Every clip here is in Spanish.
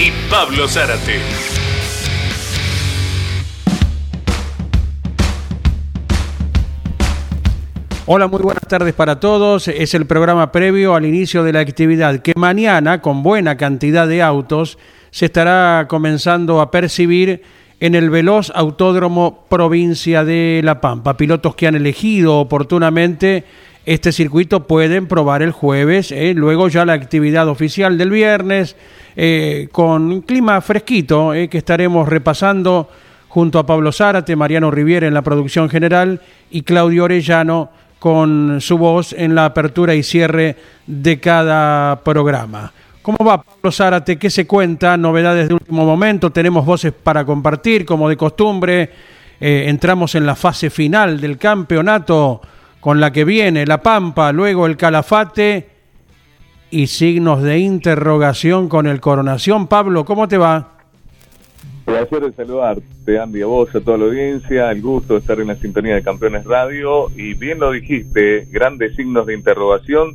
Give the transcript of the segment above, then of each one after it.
y Pablo Zárate. Hola, muy buenas tardes para todos. Es el programa previo al inicio de la actividad que mañana, con buena cantidad de autos, se estará comenzando a percibir en el veloz Autódromo Provincia de La Pampa. Pilotos que han elegido oportunamente este circuito pueden probar el jueves, eh, luego ya la actividad oficial del viernes, eh, con clima fresquito, eh, que estaremos repasando junto a Pablo Zárate, Mariano Riviera en la producción general y Claudio Orellano con su voz en la apertura y cierre de cada programa. ¿Cómo va Pablo Zárate? ¿Qué se cuenta? Novedades de último momento, tenemos voces para compartir, como de costumbre. entramos en la fase final del campeonato con la que viene la Pampa, luego el Calafate y signos de interrogación con el Coronación. Pablo, ¿cómo te va? Placer de saludarte, Andy, a vos, a toda la audiencia, el gusto de estar en la sintonía de Campeones Radio y bien lo dijiste, grandes signos de interrogación,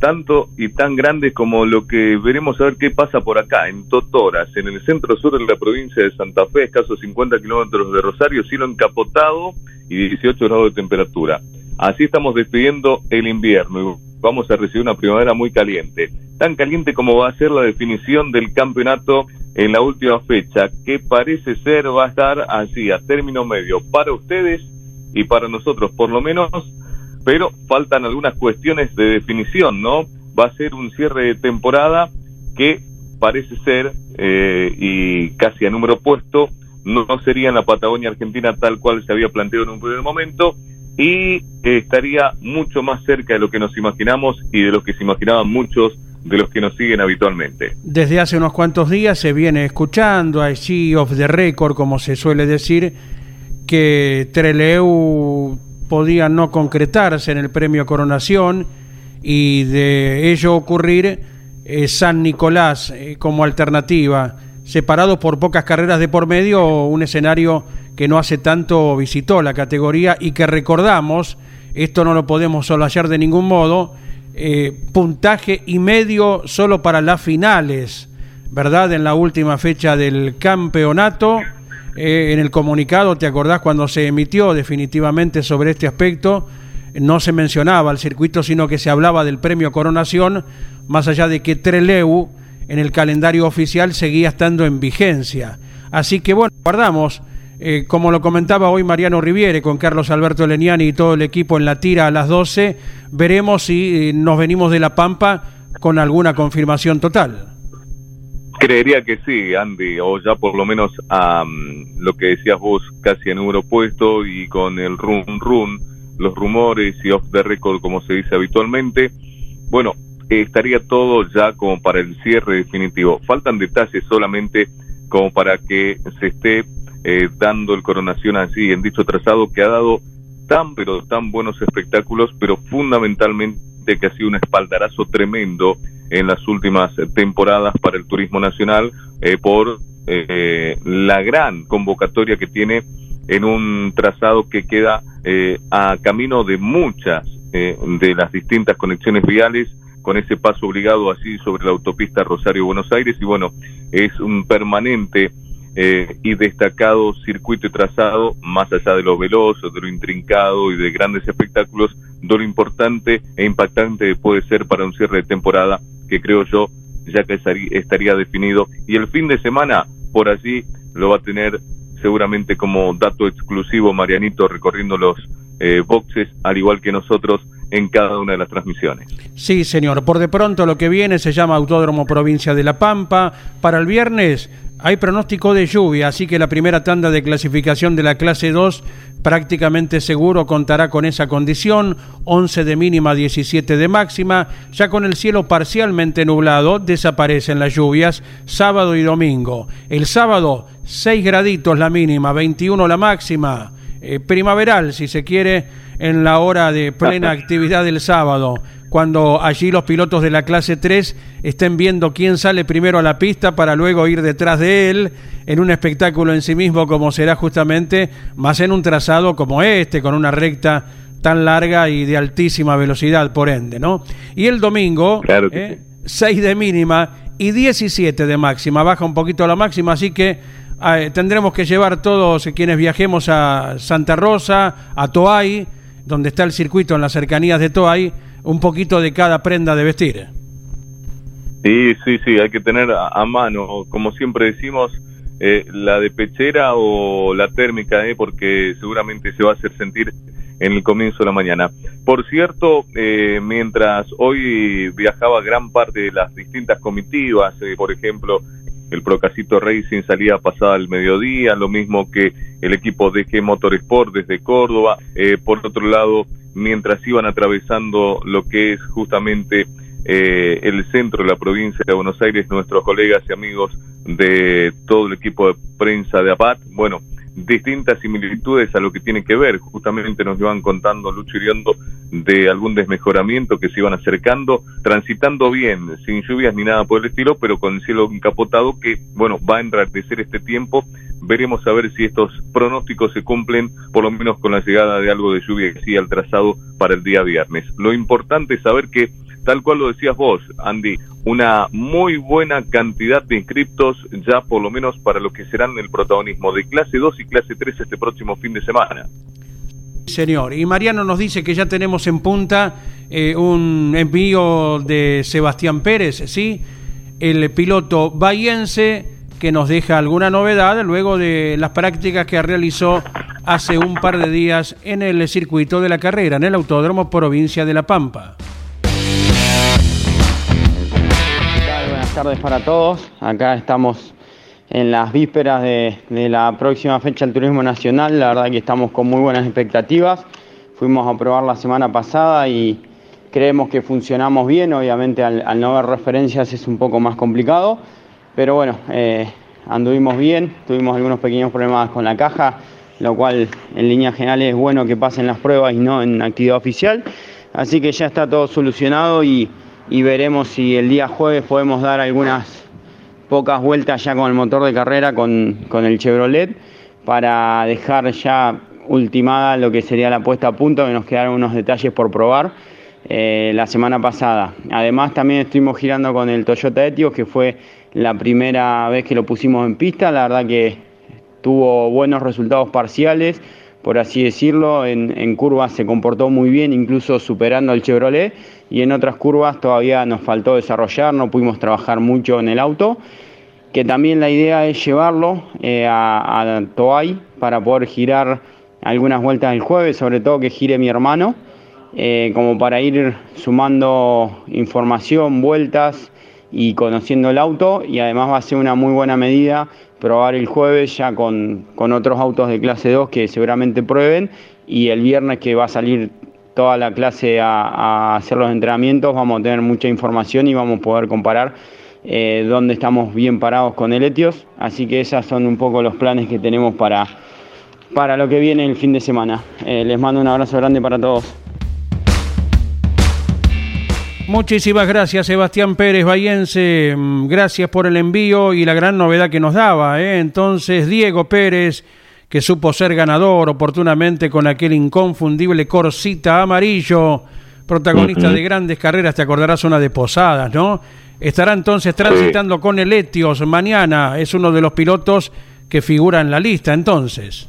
tanto y tan grandes como lo que veremos a ver qué pasa por acá, en Totoras, en el centro sur de la provincia de Santa Fe, escasos 50 kilómetros de Rosario, cielo encapotado y 18 grados de temperatura. Así estamos despidiendo el invierno y vamos a recibir una primavera muy caliente. Tan caliente como va a ser la definición del campeonato en la última fecha, que parece ser va a estar así, a término medio, para ustedes y para nosotros por lo menos, pero faltan algunas cuestiones de definición, ¿no? Va a ser un cierre de temporada que parece ser, eh, y casi a número puesto, no sería en la Patagonia Argentina tal cual se había planteado en un primer momento, y estaría mucho más cerca de lo que nos imaginamos y de lo que se imaginaban muchos de los que nos siguen habitualmente. Desde hace unos cuantos días se viene escuchando, allí off the record, como se suele decir, que Treleu podía no concretarse en el premio Coronación y de ello ocurrir eh, San Nicolás eh, como alternativa, separado por pocas carreras de por medio, un escenario que no hace tanto visitó la categoría y que recordamos, esto no lo podemos solayar de ningún modo, eh, puntaje y medio solo para las finales, ¿verdad? En la última fecha del campeonato. Eh, en el comunicado, ¿te acordás cuando se emitió definitivamente sobre este aspecto? No se mencionaba el circuito, sino que se hablaba del premio Coronación, más allá de que Treleu en el calendario oficial seguía estando en vigencia. Así que bueno, guardamos eh, como lo comentaba hoy Mariano Riviere con Carlos Alberto Leniani y todo el equipo en la tira a las 12, veremos si eh, nos venimos de La Pampa con alguna confirmación total. Creería que sí, Andy, o ya por lo menos a lo que decías vos, casi en número puesto y con el run run, los rumores y off the record como se dice habitualmente. Bueno, estaría todo ya como para el cierre definitivo. Faltan detalles solamente como para que se esté eh, dando el coronación así en dicho trazado que ha dado tan pero tan buenos espectáculos, pero fundamentalmente que ha sido un espaldarazo tremendo en las últimas temporadas para el turismo nacional eh, por eh, la gran convocatoria que tiene en un trazado que queda a camino de muchas de las distintas conexiones viales con ese paso obligado así sobre la autopista Rosario-Buenos Aires y bueno, es un permanente eh, y destacado circuito y trazado, más allá de lo veloz, de lo intrincado y de grandes espectáculos, de lo importante e impactante puede ser para un cierre de temporada que creo yo ya que estaría definido. Y el fin de semana, por allí, lo va a tener seguramente como dato exclusivo Marianito recorriendo los eh, boxes, al igual que nosotros en cada una de las transmisiones. Sí, señor. Por de pronto lo que viene se llama Autódromo Provincia de La Pampa. Para el viernes hay pronóstico de lluvia, así que la primera tanda de clasificación de la clase 2 prácticamente seguro contará con esa condición, 11 de mínima, 17 de máxima, ya con el cielo parcialmente nublado, desaparecen las lluvias, sábado y domingo. El sábado, 6 graditos la mínima, 21 la máxima, eh, primaveral si se quiere, en la hora de plena actividad del sábado cuando allí los pilotos de la clase 3 estén viendo quién sale primero a la pista para luego ir detrás de él en un espectáculo en sí mismo como será justamente, más en un trazado como este, con una recta tan larga y de altísima velocidad, por ende, ¿no? Y el domingo, claro 6 eh, de mínima y 17 de máxima, baja un poquito la máxima, así que eh, tendremos que llevar todos quienes viajemos a Santa Rosa, a Toay, donde está el circuito en las cercanías de Toay, un poquito de cada prenda de vestir. Sí, sí, sí, hay que tener a, mano, como siempre decimos, eh, la de pechera o la térmica, eh, porque seguramente se va a hacer sentir en el comienzo de la mañana. Por cierto, eh, mientras hoy viajaba gran parte de las distintas comitivas, eh, por ejemplo, el Procasito Racing salía pasada al mediodía, lo mismo que el equipo de G Motorsport desde Córdoba. Eh, por otro lado, mientras iban atravesando lo que es justamente eh, el centro de la provincia de Buenos Aires, nuestros colegas y amigos de todo el equipo de prensa de APAT, bueno, distintas similitudes a lo que tiene que ver. Justamente nos iban contando Lucho de algún desmejoramiento que se iban acercando, transitando bien, sin lluvias ni nada por el estilo, pero con el cielo encapotado que, bueno, va a enrarecer este tiempo. Veremos a ver si estos pronósticos se cumplen, por lo menos con la llegada de algo de lluvia que sigue al trazado para el día viernes. Lo importante es saber que tal cual lo decías vos, Andy, una muy buena cantidad de inscriptos ya por lo menos para lo que serán el protagonismo de clase 2 y clase 3 este próximo fin de semana. Señor, y Mariano nos dice que ya tenemos en punta eh, un envío de Sebastián Pérez, ¿sí? El piloto bahiense que nos deja alguna novedad luego de las prácticas que realizó hace un par de días en el circuito de la carrera, en el Autódromo Provincia de La Pampa. Buenas tardes para todos. Acá estamos en las vísperas de, la próxima fecha del Turismo Nacional. La verdad que estamos con muy buenas expectativas. Fuimos a probar la semana pasada y creemos que funcionamos bien. Obviamente al, no haber referencias es un poco más complicado. Pero bueno, eh, anduvimos bien. Tuvimos algunos pequeños problemas con la caja, lo cual en líneas generales es bueno que pasen las pruebas y no en actividad oficial. Así que ya está todo solucionado y veremos si el día jueves podemos dar algunas pocas vueltas ya con el motor de carrera con, el Chevrolet para dejar ya ultimada lo que sería la puesta a punto, que nos quedaron unos detalles por probar eh, la semana pasada. Además también estuvimos girando con el Toyota Etios, que fue la primera vez que lo pusimos en pista, la verdad que tuvo buenos resultados parciales, por así decirlo, en, curvas se comportó muy bien, incluso superando al Chevrolet, y en otras curvas todavía nos faltó desarrollar, no pudimos trabajar mucho en el auto, que también la idea es llevarlo eh, a, a Toay para poder girar algunas vueltas el jueves, sobre todo que gire mi hermano, eh, como para ir sumando información, vueltas y conociendo el auto, y además va a ser una muy buena medida probar el jueves ya con, otros autos de clase 2 que seguramente prueben y el viernes que va a salir toda la clase a, hacer los entrenamientos vamos a tener mucha información y vamos a poder comparar eh, dónde estamos bien parados con el Etios. Así que esos son un poco los planes que tenemos para, para lo que viene el fin de semana. Eh, les mando un abrazo grande para todos. Muchísimas gracias, Sebastián Pérez Bayense. Mm, gracias por el envío y la gran novedad que nos daba. ¿eh? Entonces, Diego Pérez, que supo ser ganador oportunamente con aquel inconfundible Corsita amarillo, protagonista de grandes carreras, te acordarás una de Posadas, ¿no? Estará entonces transitando con el Etios mañana. Es uno de los pilotos que figura en la lista, entonces.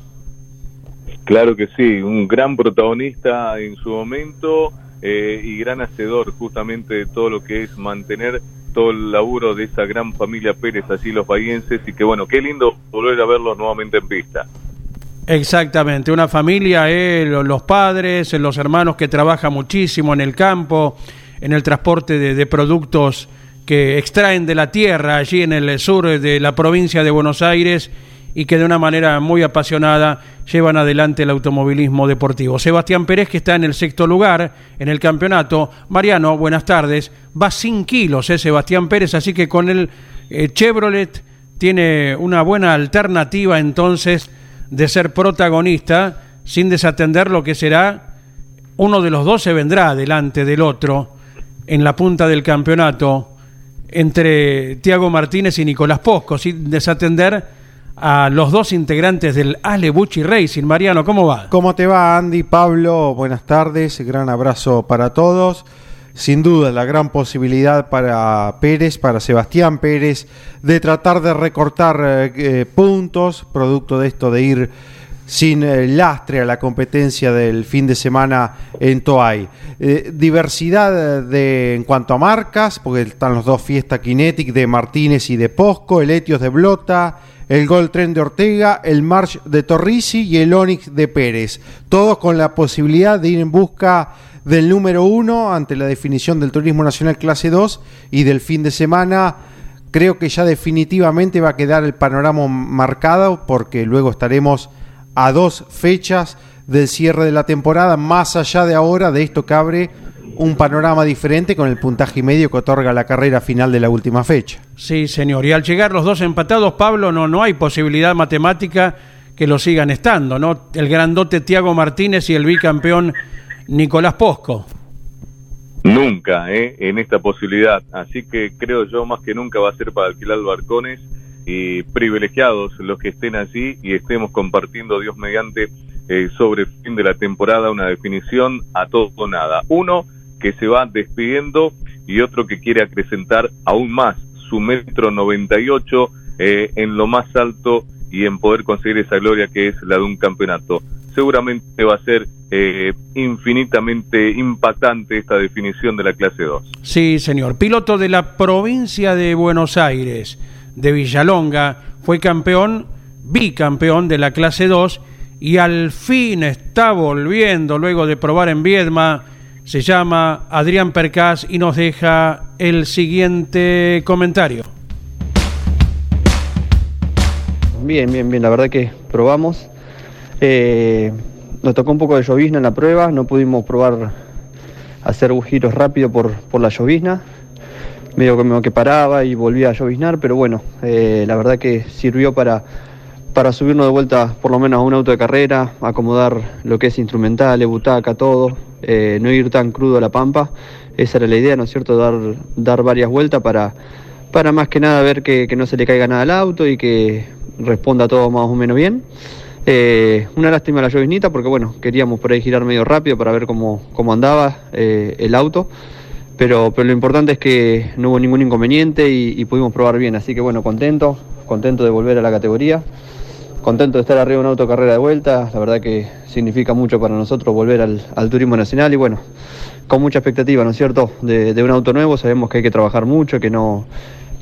Claro que sí, un gran protagonista en su momento eh, y gran hacedor justamente de todo lo que es mantener todo el laburo de esa gran familia Pérez, así los payenses, y que bueno, qué lindo volver a verlos nuevamente en pista. Exactamente, una familia, eh, los padres, los hermanos que trabajan muchísimo en el campo, en el transporte de, productos que extraen de la tierra allí en el sur de la provincia de Buenos Aires y que de una manera muy apasionada llevan adelante el automovilismo deportivo. Sebastián Pérez, que está en el sexto lugar en el campeonato. Mariano, buenas tardes. Va sin kilos, ¿eh? Sebastián Pérez, así que con el eh, Chevrolet tiene una buena alternativa entonces de ser protagonista sin desatender lo que será uno de los dos se vendrá delante del otro en la punta del campeonato entre Tiago Martínez y Nicolás Posco, sin desatender a los dos integrantes del Ale Bucci Racing. Mariano, ¿cómo va? ¿Cómo te va, Andy? Pablo, buenas tardes, gran abrazo para todos sin duda la gran posibilidad para Pérez, para Sebastián Pérez, de tratar de recortar eh, eh, puntos, producto de esto de ir sin eh, lastre a la competencia del fin de semana en Toay. diversidad de, en cuanto a marcas, porque están los dos Fiesta Kinetic de Martínez y de Posco, el Etios de Blota, el Gol Tren de Ortega, el March de Torrisi y el Onix de Pérez. Todos con la posibilidad de ir en busca del número uno ante la definición del Turismo Nacional Clase 2 y del fin de semana. Creo que ya definitivamente va a quedar el panorama marcado porque luego estaremos a dos fechas del cierre de la temporada, más allá de ahora de esto que abre un panorama diferente con el puntaje y medio que otorga la carrera final de la última fecha. Sí, señor. Y al llegar los dos empatados, Pablo, no, no hay posibilidad matemática que lo sigan estando, ¿no? El grandote Tiago Martínez y el bicampeón Nicolás Posco. Nunca, ¿eh? En esta posibilidad. Así que creo yo más que nunca va a ser para alquilar barcones y privilegiados los que estén allí y estemos compartiendo, Dios mediante, eh, sobre fin de la temporada una definición a todo o nada. Uno que se va despidiendo y otro que quiere acrecentar aún más su metro 98 eh, en lo más alto y en poder conseguir esa gloria que es la de un campeonato. Seguramente va a ser eh, infinitamente impactante esta definición de la clase 2. Sí, señor. Piloto de la provincia de Buenos Aires, de Villalonga, fue campeón, bicampeón de la clase 2 y al fin está volviendo luego de probar en Viedma. Se llama Adrián Percas y nos deja el siguiente comentario. Bien, bien, bien. La verdad que probamos. Eh, nos tocó un poco de llovizna en la prueba, no pudimos probar hacer giros rápido por, la llovizna. Medio que que paraba y volvía a lloviznar, pero bueno, eh, la verdad que sirvió para, para subirnos de vuelta por lo menos a un auto de carrera, acomodar lo que es instrumental, butaca, todo, eh, no ir tan crudo a la pampa. Esa era la idea, ¿no es cierto? Dar, dar varias vueltas para, para más que nada ver que, no se le caiga nada al auto y que responda todo más o menos bien. Eh, una lástima la lloviznita porque bueno, queríamos por ahí girar medio rápido para ver cómo, cómo andaba el auto. Pero, pero lo importante es que no hubo ningún inconveniente y, pudimos probar bien. Así que bueno, contento, contento de volver a la categoría. Contento de estar arriba en una autocarrera de vuelta. La verdad que significa mucho para nosotros volver al, turismo nacional y bueno, con mucha expectativa, ¿no es cierto? De, de un auto nuevo. Sabemos que hay que trabajar mucho, que no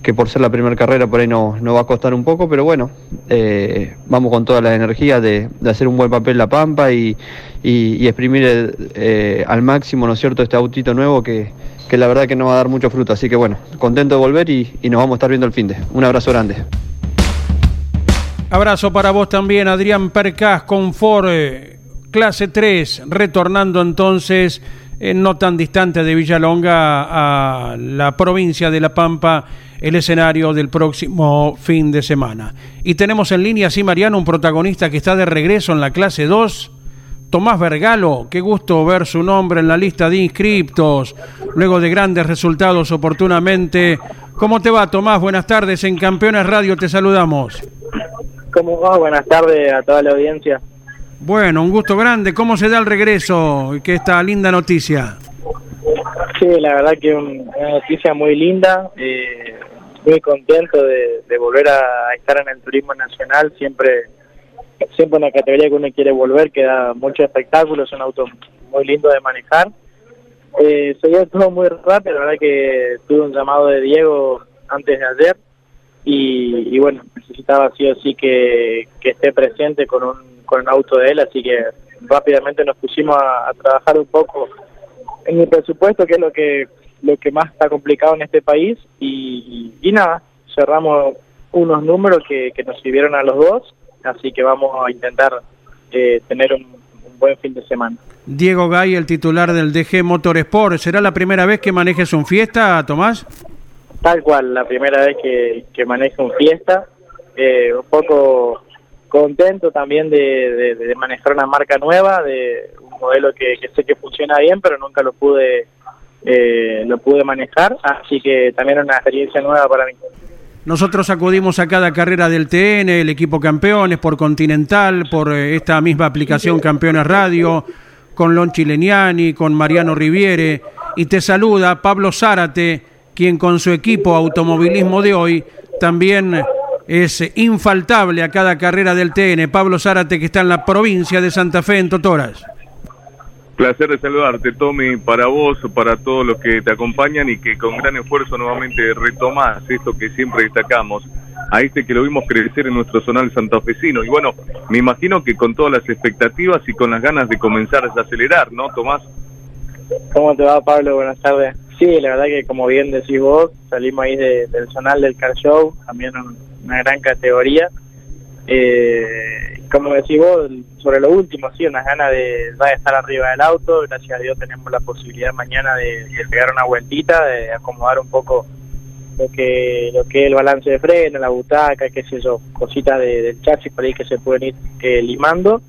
que por ser la primera carrera por ahí no, va a costar un poco, pero bueno, eh, vamos con toda la energía de, hacer un buen papel la Pampa y, exprimir eh, al máximo, ¿no es cierto?, este autito nuevo que, la verdad que nos va a dar mucho fruto. Así que bueno, contento de volver y, nos vamos a estar viendo el fin de. Un abrazo grande. Abrazo para vos también, Adrián Percas, Confort, eh, clase 3, retornando entonces no tan distante de Villalonga a la provincia de La Pampa el escenario del próximo fin de semana. Y tenemos en línea, sí, Mariano, un protagonista que está de regreso en la clase 2. Tomás Vergalo, qué gusto ver su nombre en la lista de inscriptos, luego de grandes resultados oportunamente. ¿Cómo te va, Tomás? Buenas tardes, en Campeones Radio te saludamos. ¿Cómo va? Buenas tardes a toda la audiencia. Bueno, un gusto grande. ¿Cómo se da el regreso? Qué esta linda noticia. Sí, la verdad que una noticia muy linda. Eh, muy contento de, volver a estar en el turismo nacional, siempre siempre una categoría que uno quiere volver, que da mucho espectáculo, es un auto muy lindo de manejar. Eh, se dio todo muy rápido, la verdad que tuve un llamado de Diego antes de ayer y, bueno, necesitaba sí o sí que, que esté presente con un, con un auto de él, así que rápidamente nos pusimos a, trabajar un poco en el presupuesto, que es lo que lo que más está complicado en este país, y, y, y nada, cerramos unos números que, que, nos sirvieron a los dos, así que vamos a intentar eh, tener un, un, buen fin de semana. Diego Gay, el titular del DG Motorsport, ¿será la primera vez que manejes un fiesta, Tomás? Tal cual, la primera vez que, que manejo un fiesta, eh, un poco contento también de, de, de, manejar una marca nueva, de un modelo que, que sé que funciona bien, pero nunca lo pude eh, lo pude manejar, así que también una experiencia nueva para mí. Nosotros acudimos a cada carrera del TN, el equipo campeones, por Continental, por eh, esta misma aplicación Campeones Radio, con Lon Chileniani, con Mariano Riviere, y te saluda Pablo Zárate, quien con su equipo Automovilismo de hoy también es infaltable a cada carrera del TN. Pablo Zárate, que está en la provincia de Santa Fe, en Totoras. Placer de saludarte, Tommy, para vos, para todos los que te acompañan y que con gran esfuerzo nuevamente retomás esto que siempre destacamos, a este que lo vimos crecer en nuestro zonal santafesino. Y bueno, me imagino que con todas las expectativas y con las ganas de comenzar a acelerar, ¿no, Tomás? ¿Cómo te va, Pablo? Buenas tardes. Sí, la verdad que como bien decís vos, salimos ahí de, del zonal del Car Show, también una gran categoría. Eh, como decís vos, sobre lo último, sí, unas ganas de, de estar arriba del auto. Gracias a Dios tenemos la posibilidad mañana de, de, pegar una vueltita, de acomodar un poco lo que lo que es el balance de freno, la butaca, qué sé yo, cositas de, del chasis por ahí que se pueden ir eh, limando.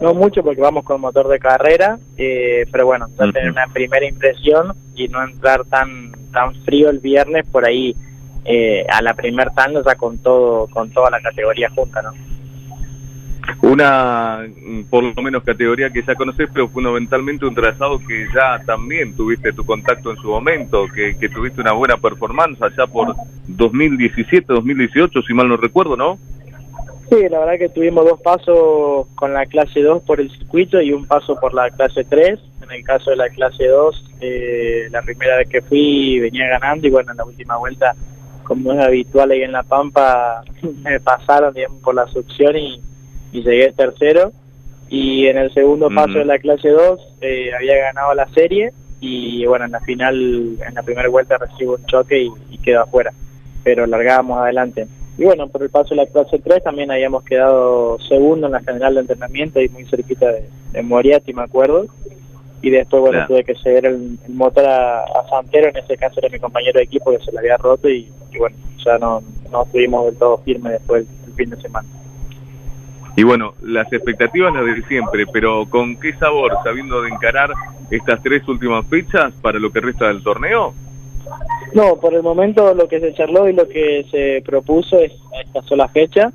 No mucho porque vamos con motor de carrera, eh, pero bueno, uh -huh. tener una primera impresión y no entrar tan tan frío el viernes por ahí eh, a la primer tanda ya con todo con toda la categoría junta, ¿no? Una, por lo menos, categoría que ya conoces, pero fundamentalmente un trazado que ya también tuviste tu contacto en su momento, que, que tuviste una buena performance allá por 2017, 2018, si mal no recuerdo, ¿no? Sí, la verdad que tuvimos dos pasos con la clase 2 por el circuito y un paso por la clase 3. En el caso de la clase 2, eh, la primera vez que fui venía ganando y bueno, en la última vuelta, como es habitual ahí en La Pampa, me pasaron digamos, por la succión y y llegué tercero y en el segundo paso de la clase 2 eh, había ganado la serie y bueno, en la final, en la primera vuelta recibo un choque y, y quedo afuera, pero largábamos adelante. Y bueno, por el paso de la clase 3 también habíamos quedado segundo en la general de entrenamiento y muy cerquita de, de Moriarty, me acuerdo. Y después, bueno, tuve que ceder el, el motor a, a, Santero, en ese caso era mi compañero de equipo que se le había roto y, y bueno, ya no, no estuvimos del todo firmes después del fin de semana. Y bueno, las expectativas las de siempre, pero ¿con qué sabor, sabiendo de encarar estas tres últimas fechas para lo que resta del torneo? No, por el momento lo que se charló y lo que se propuso es esta sola fecha,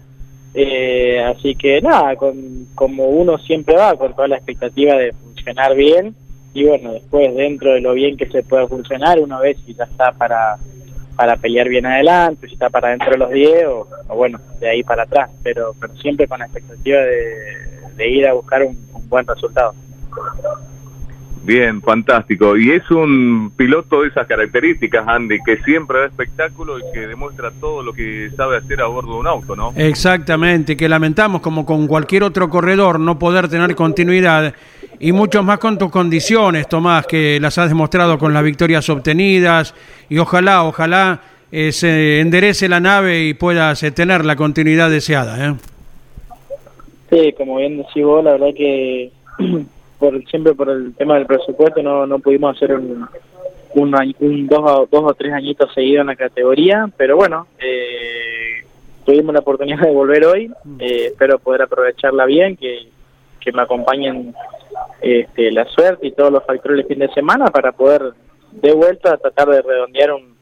eh, así que nada, con, como uno siempre va, con toda la expectativa de funcionar bien, y bueno, después dentro de lo bien que se pueda funcionar, una vez si ya está para para pelear bien adelante, si está para dentro de los 10 o, o, bueno, de ahí para atrás, pero, pero siempre con la expectativa de, de ir a buscar un, un, buen resultado. Bien, fantástico. Y es un piloto de esas características, Andy, que siempre da espectáculo y que demuestra todo lo que sabe hacer a bordo de un auto, ¿no? Exactamente, que lamentamos como con cualquier otro corredor no poder tener continuidad y mucho más con tus condiciones, Tomás, que las has demostrado con las victorias obtenidas y ojalá, ojalá eh, se enderece la nave y puedas eh, tener la continuidad deseada. ¿eh? Sí, como bien decís vos, la verdad que por siempre por el tema del presupuesto no, no pudimos hacer un, un, un dos, o, dos o tres añitos seguidos en la categoría, pero bueno, eh, tuvimos la oportunidad de volver hoy, eh, espero poder aprovecharla bien, que, que me acompañen este, la suerte y todos los factores del fin de semana para poder de vuelta tratar de redondear un,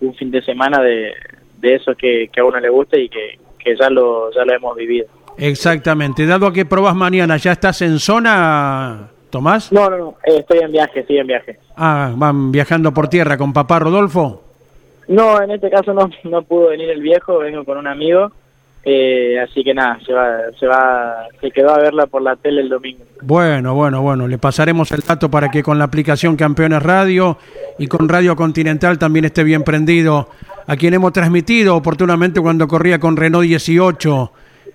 un fin de semana de, de eso que, que, a uno le gusta y que, que ya lo ya lo hemos vivido. Exactamente. Dado que probas mañana, ¿ya estás en zona, Tomás? No, no, no. Eh, estoy en viaje, sí, en viaje. Ah, ¿van viajando por tierra con papá Rodolfo? No, en este caso no, no pudo venir el viejo, vengo con un amigo Eh, así que nada, se va, se va, se quedó a verla por la tele el domingo. Bueno, bueno, bueno, le pasaremos el dato para que con la aplicación Campeones Radio y con Radio Continental también esté bien prendido. A quien hemos transmitido oportunamente cuando corría con Renault 18.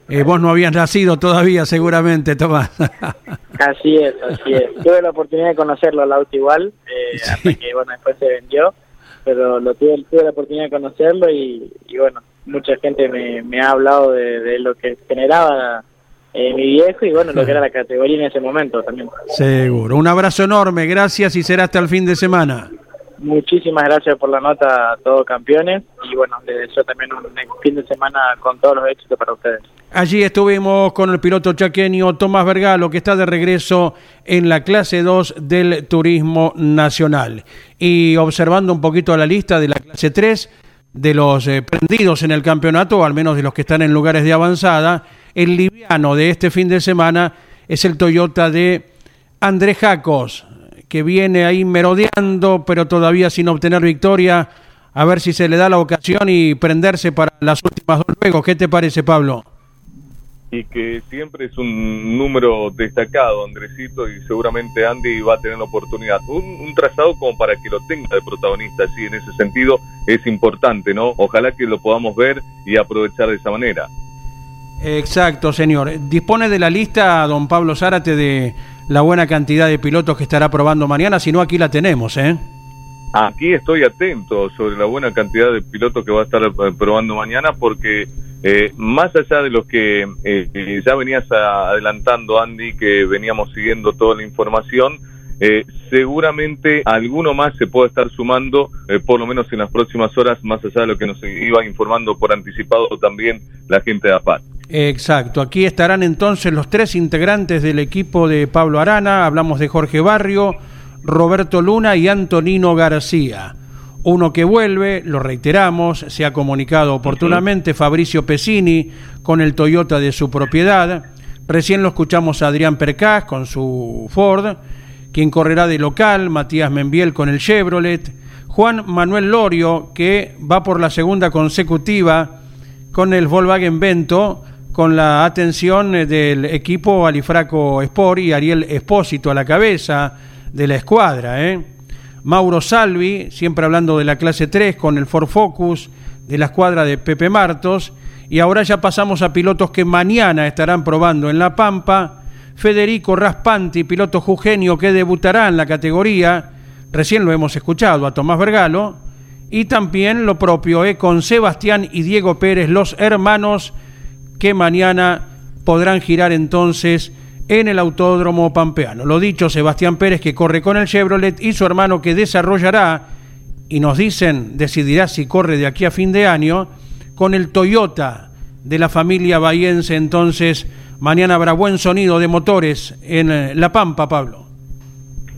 Eh, vos no habías nacido todavía, seguramente, Tomás. así es, así es. Tuve la oportunidad de conocerlo al auto igual, eh, hasta que bueno, después se vendió, pero lo tuve, tuve la oportunidad de conocerlo y, y bueno, mucha gente me, me ha hablado de, lo que generaba eh, mi viejo y bueno, lo que era la categoría en ese momento también. Seguro. Un abrazo enorme, gracias y será hasta el fin de semana. Muchísimas gracias por la nota a todos campeones y bueno, les deseo también un fin de semana con todos los éxitos para ustedes. Allí estuvimos con el piloto chaqueño Tomás Vergalo, que está de regreso en la clase 2 del Turismo Nacional. Y observando un poquito la lista de la clase 3, de los eh, prendidos en el campeonato, o al menos de los que están en lugares de avanzada, el liviano de este fin de semana es el Toyota de Andrés Jacos, que viene ahí merodeando, pero todavía sin obtener victoria. A ver si se le da la ocasión y prenderse para las últimas dos juegos. ¿Qué te parece, Pablo? Y que siempre es un número destacado, Andresito, y seguramente Andy va a tener la oportunidad. Un, trazado como para que lo tenga de protagonista, sí, en ese sentido es importante, ¿no? Ojalá que lo podamos ver y aprovechar de esa manera. Exacto, señor. Dispone de la lista, don Pablo Zárate, de la buena cantidad de pilotos que estará probando mañana, si no aquí la tenemos, ¿eh? Aquí estoy atento sobre la buena cantidad de pilotos que va a estar eh, probando mañana porque eh, más allá de los que eh, ya venías adelantando, Andy, que veníamos siguiendo toda la información, eh, seguramente alguno más se puede estar sumando, por lo menos en las próximas horas, más allá de lo que nos iba informando por anticipado también la gente de APAT. Exacto, aquí estarán entonces los tres integrantes del equipo de Pablo Arana, hablamos de Jorge Barrio, Roberto Luna y Antonino García. Uno que vuelve, lo reiteramos, se ha comunicado oportunamente Fabricio Pesini con el Toyota de su propiedad. Recién lo escuchamos a Adrián Percás con su Ford, quien correrá de local, Matías Membiel con el Chevrolet, Juan Manuel Lorio, que va por la segunda consecutiva con el Volkswagen Vento, con la atención del equipo Alifraco Sport y Ariel Espósito a la cabeza de la escuadra, ¿eh? Mauro Salvi, siempre hablando de la clase 3 con el Ford Focus, de la escuadra de Pepe Martos, y ahora ya pasamos a pilotos que mañana estarán probando en La Pampa, Federico Raspanti, piloto jugenio que debutará en la categoría, recién lo hemos escuchado a Tomás Vergalo, y también lo propio eh, con Sebastián y Diego Pérez, los hermanos que mañana podrán girar entonces en el Autódromo Pampeano. Lo dicho, Sebastián Pérez que corre con el Chevrolet y su hermano que desarrollará, y nos dicen, decidirá si corre de aquí a fin de año, con el Toyota de la familia bahiense. Entonces, mañana habrá buen sonido de motores en eh, La Pampa, Pablo.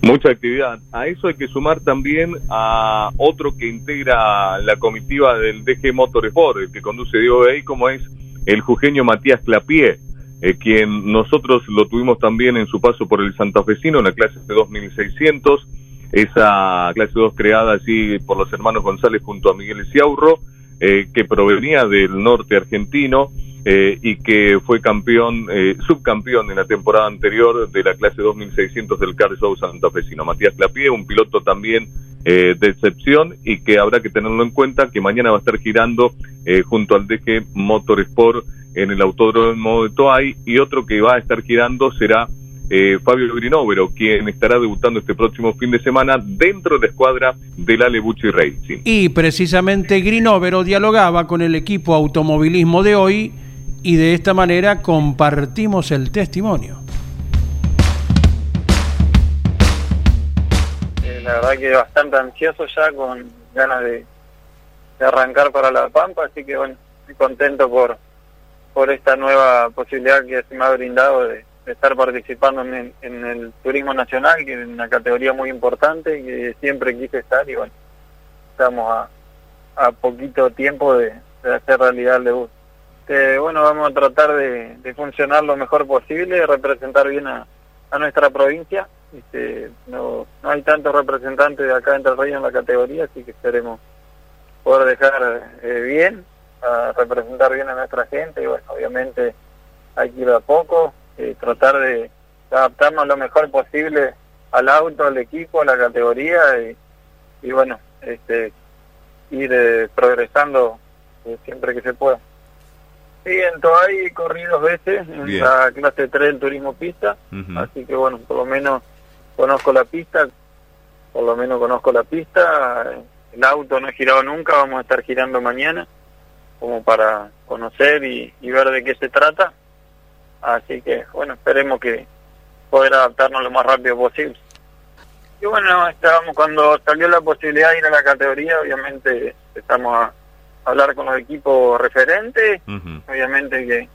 Mucha actividad. A eso hay que sumar también a otro que integra la comitiva del DG Motorsport, el que conduce Diego ahí, como es el jujeño Matías Clapié eh, quien nosotros lo tuvimos también en su paso por el santafesino en la clase de 2600, esa clase 2 creada así por los hermanos González junto a Miguel Ciaurro, eh, que provenía del norte argentino eh, y que fue campeón, subcampeón en la temporada anterior de la clase 2600 del Car Show santafesino. Matías Clapie, un piloto también de excepción y que habrá que tenerlo en cuenta que mañana va a estar girando junto al DG Motorsport en el Autódromo de Toay y otro que va a estar quedando será eh, Fabio Grinovero, quien estará debutando este próximo fin de semana dentro de la escuadra del Alebuchi Racing. Y precisamente Grinovero dialogaba con el equipo automovilismo de hoy y de esta manera compartimos el testimonio. Eh, la verdad que bastante ansioso ya con ganas de, de arrancar para La Pampa, así que bueno, estoy contento por, por esta nueva posibilidad que se me ha brindado de, estar participando en, el turismo nacional, que es una categoría muy importante y que siempre quise estar y bueno, estamos a, poquito tiempo de, hacer realidad el debut. Bueno, vamos a tratar de, funcionar lo mejor posible, de representar bien a, nuestra provincia. Este, no, no hay tantos representantes de acá entre Ríos en la categoría, así que esperemos poder dejar eh, bien a representar bien a nuestra gente y bueno, obviamente hay que ir a poco, eh, tratar de adaptarnos lo mejor posible al auto, al equipo, a la categoría y, bueno, este ir eh, progresando eh, siempre que se pueda. Sí, en Toay corrí dos veces en la clase 3 del turismo pista, así que bueno, por lo menos conozco la pista, por lo menos conozco la pista, el auto no he girado nunca, vamos a estar girando mañana, como para conocer y, ver de qué se trata, así que bueno, esperemos que poder adaptarnos lo más rápido posible. Y bueno, estábamos cuando salió la posibilidad de ir a la categoría, obviamente estamos a hablar con los equipos referentes, obviamente que,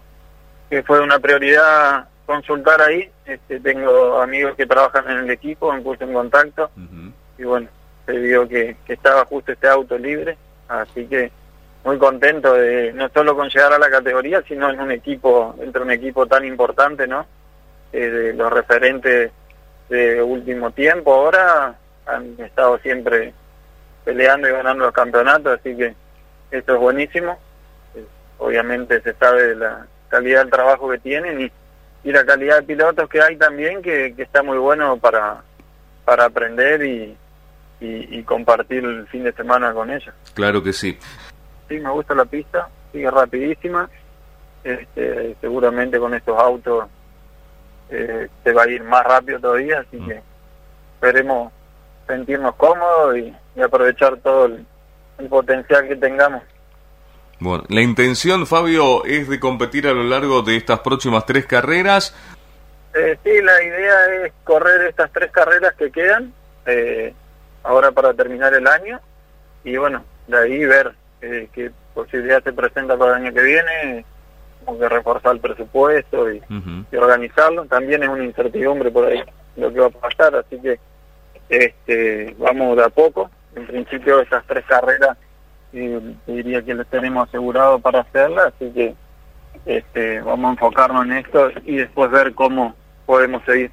que fue una prioridad consultar ahí, este, tengo amigos que trabajan en el equipo, me puse en contacto. Y bueno, se vio que, que estaba justo este auto libre, así que muy contento de no solo con llegar a la categoría, sino en un equipo, entre un equipo tan importante, ¿no? Eh, de los referentes de último tiempo. Ahora han estado siempre peleando y ganando los campeonatos, así que esto es buenísimo. Eh, obviamente se sabe de la calidad del trabajo que tienen y, y la calidad de pilotos que hay también, que, que está muy bueno para, para aprender y, y, compartir el fin de semana con ellos. Claro que sí. Sí, me gusta la pista, sigue rapidísima. Este, seguramente con estos autos eh, se va a ir más rápido todavía, así mm. que esperemos sentirnos cómodos y, aprovechar todo el, potencial que tengamos. Bueno, la intención, Fabio, es de competir a lo largo de estas próximas tres carreras. Eh, sí, la idea es correr estas tres carreras que quedan, eh, ahora para terminar el año, y bueno, de ahí ver eh, qué posibilidad se presenta para el año que viene, que reforzar el presupuesto y, organizarlo. También es una incertidumbre por ahí lo que va a pasar, así que este, vamos de a poco. En principio esas tres carreras eh, diría que las tenemos asegurado para hacerlas, así que este, vamos a enfocarnos en esto y después ver cómo podemos seguir.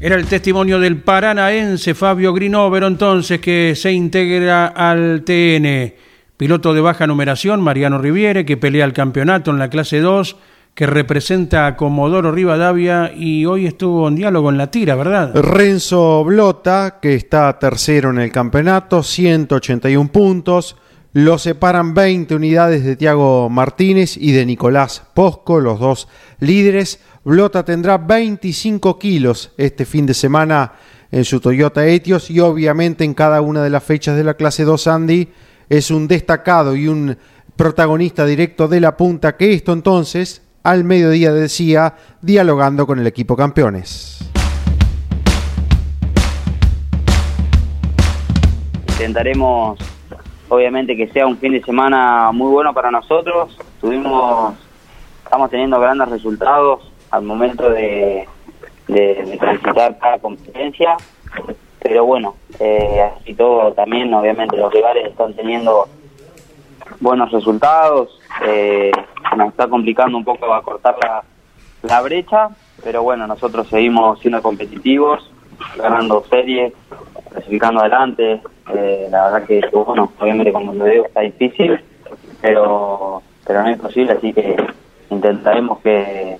Era el testimonio del paranaense Fabio Grinover entonces que se integra al TN. Piloto de baja numeración, Mariano Riviere, que pelea el campeonato en la clase 2, que representa a Comodoro Rivadavia y hoy estuvo en diálogo en la tira, ¿verdad? Renzo Blota, que está tercero en el campeonato, 181 puntos. Lo separan 20 unidades de Tiago Martínez y de Nicolás Posco, los dos líderes. Blota tendrá 25 kilos este fin de semana en su Toyota Etios y obviamente en cada una de las fechas de la clase 2 Andy es un destacado y un protagonista directo de la punta que esto entonces al mediodía decía dialogando con el equipo campeones. Intentaremos obviamente que sea un fin de semana muy bueno para nosotros. Tuvimos, estamos teniendo grandes resultados al momento de, de, cada competencia pero bueno, eh, así todo también obviamente los rivales están teniendo buenos resultados, eh, nos está complicando un poco acortar la, la brecha, pero bueno, nosotros seguimos siendo competitivos, ganando series, clasificando adelante, eh, la verdad que bueno, obviamente como lo digo está difícil, pero pero no es posible, así que intentaremos que,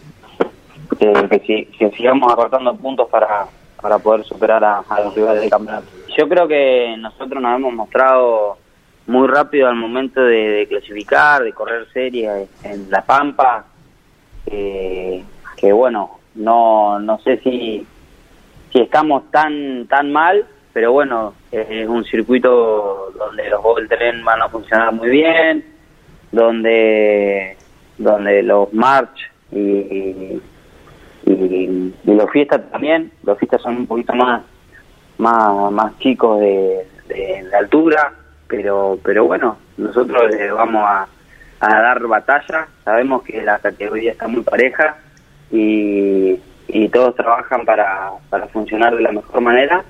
que, que sigamos acortando puntos para para poder superar a, los rivales del campeonato. Yo creo que nosotros nos hemos mostrado muy rápido al momento de, clasificar, de correr series en La Pampa, que bueno, no, no sé si, si estamos tan, tan mal, pero bueno, es un circuito donde los Google Tren van a funcionar muy bien, donde, donde los March y y, los fiestas también, los fiestas son un poquito más más, más chicos de, de, altura, pero pero bueno, nosotros les vamos a, a, dar batalla, sabemos que la categoría está muy pareja y, y todos trabajan para, para funcionar de la mejor manera,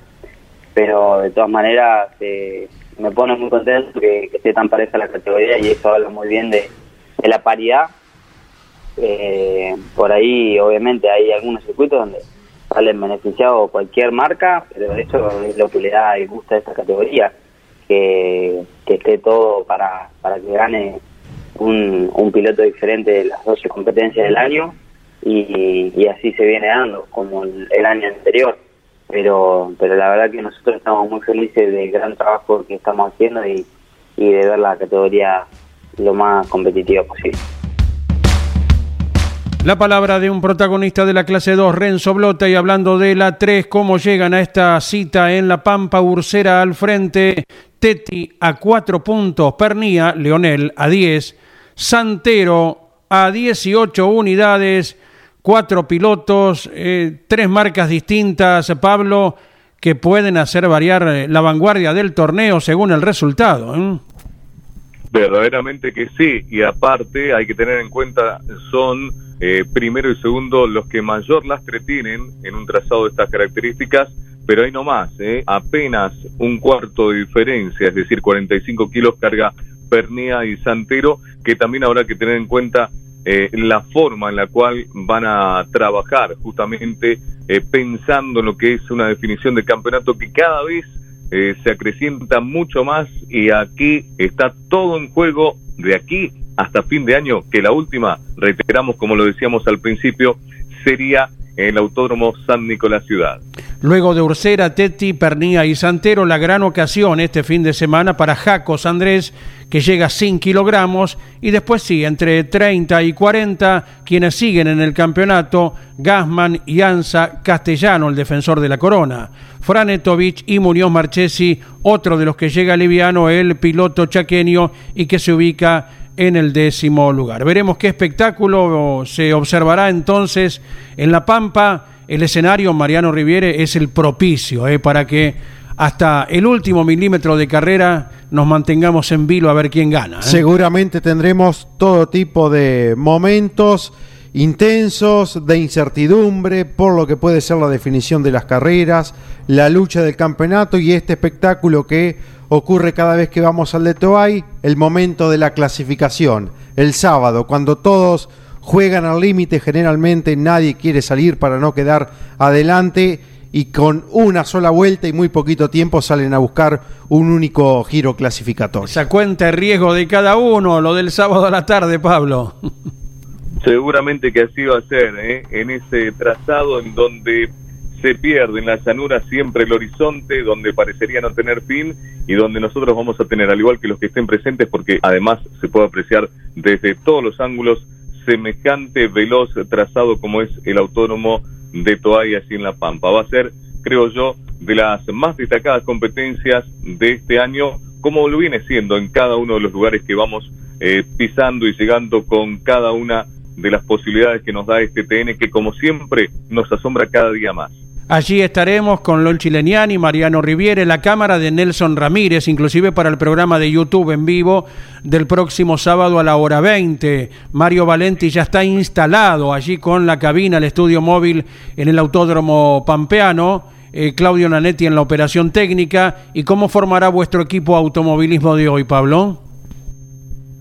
pero de todas maneras eh, me pone muy contento que, que esté tan pareja la categoría y eso habla muy bien de, de la paridad. Eh, por ahí, obviamente, hay algunos circuitos donde salen beneficiados cualquier marca, pero eso es lo que le da el gusto a esta categoría, que, que esté todo para, para que gane un, un piloto diferente de las 12 competencias del año. Y, y así se viene dando como el, año anterior. Pero pero la verdad que nosotros estamos muy felices del gran trabajo que estamos haciendo y, y de ver la categoría lo más competitiva posible. La palabra de un protagonista de la clase 2, Renzo Blota, y hablando de la 3, cómo llegan a esta cita en La Pampa, Ursera al frente, Teti a 4 puntos, Pernía, Leonel a 10, Santero a 18 unidades, cuatro pilotos, eh, tres marcas distintas, Pablo, que pueden hacer variar eh, la vanguardia del torneo según el resultado. ¿eh? Verdaderamente que sí, y aparte hay que tener en cuenta, son primero y segundo los que mayor lastre tienen en un trazado de estas características, pero hay no más, ¿eh? apenas un cuarto de diferencia, es decir, 45 kilos carga Pernía y Santero, que también habrá que tener en cuenta eh, la forma en la cual van a trabajar, justamente eh, pensando en lo que es una definición de campeonato que cada vez eh, se acrecienta mucho más y aquí está todo en juego de aquí hasta fin de año, que la última, reiteramos como lo decíamos al principio, sería el Autódromo San Nicolás Ciudad. Luego de Ursera, Teti, Pernía y Santero, la gran ocasión este fin de semana para Jacos Andrés, que llega a 100 kilogramos, y después sí, entre 30 y 40, quienes siguen en el campeonato, Gasman y Anza Castellano, el defensor de la corona. Franetovich y Muñoz Marchesi, otro de los que llega liviano, el piloto chaqueño y que se ubica en el décimo lugar. Veremos qué espectáculo se observará entonces en La Pampa. El escenario, Mariano Riviere, es el propicio eh, para que hasta el último milímetro de carrera nos mantengamos en vilo a ver quién gana. ¿eh? Seguramente tendremos todo tipo de momentos intensos, de incertidumbre, por lo que puede ser la definición de las carreras, la lucha del campeonato y este espectáculo que ocurre cada vez que vamos al de Toay, el momento de la clasificación, el sábado, cuando todos juegan al límite, generalmente nadie quiere salir para no quedar adelante y con una sola vuelta y muy poquito tiempo salen a buscar un único giro clasificatorio. Esa cuenta de riesgo de cada uno, lo del sábado a la tarde, Pablo. Seguramente que así va a ser, ¿eh? en ese trazado en donde se pierde en la llanura siempre el horizonte, donde parecería no tener fin y donde nosotros vamos a tener, al igual que los que estén presentes, porque además se puede apreciar desde todos los ángulos semejante veloz trazado como es el autónomo de Toay así en La Pampa. Va a ser, creo yo, de las más destacadas competencias de este año, como lo viene siendo en cada uno de los lugares que vamos eh, pisando y llegando con cada una de las posibilidades que nos da este TN, que como siempre nos asombra cada día más. Allí estaremos con Lon Chileniani, Mariano Riviere, la cámara de Nelson Ramírez, inclusive para el programa de YouTube en vivo del próximo sábado a la hora 20. Mario Valenti ya está instalado allí con la cabina, el estudio móvil en el Autódromo Pampeano. Eh, Claudio Nanetti en la operación técnica. ¿Y cómo formará vuestro equipo automovilismo de hoy, Pablo?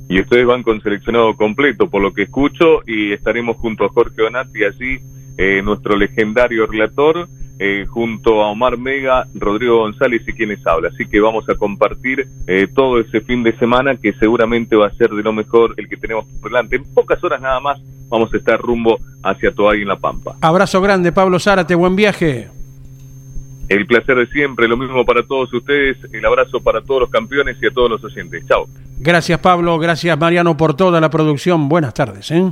Y ustedes van con seleccionado completo, por lo que escucho, y estaremos junto a Jorge Donati allí eh, nuestro legendario relator, eh, junto a Omar Mega, Rodrigo González y quienes habla. Así que vamos a compartir eh, todo ese fin de semana que seguramente va a ser de lo mejor el que tenemos por delante. En pocas horas nada más vamos a estar rumbo hacia Toay en La Pampa. Abrazo grande, Pablo Zárate, buen viaje. El placer de siempre, lo mismo para todos ustedes, el abrazo para todos los campeones y a todos los oyentes. Chao. Gracias Pablo, gracias Mariano por toda la producción. Buenas tardes. ¿eh?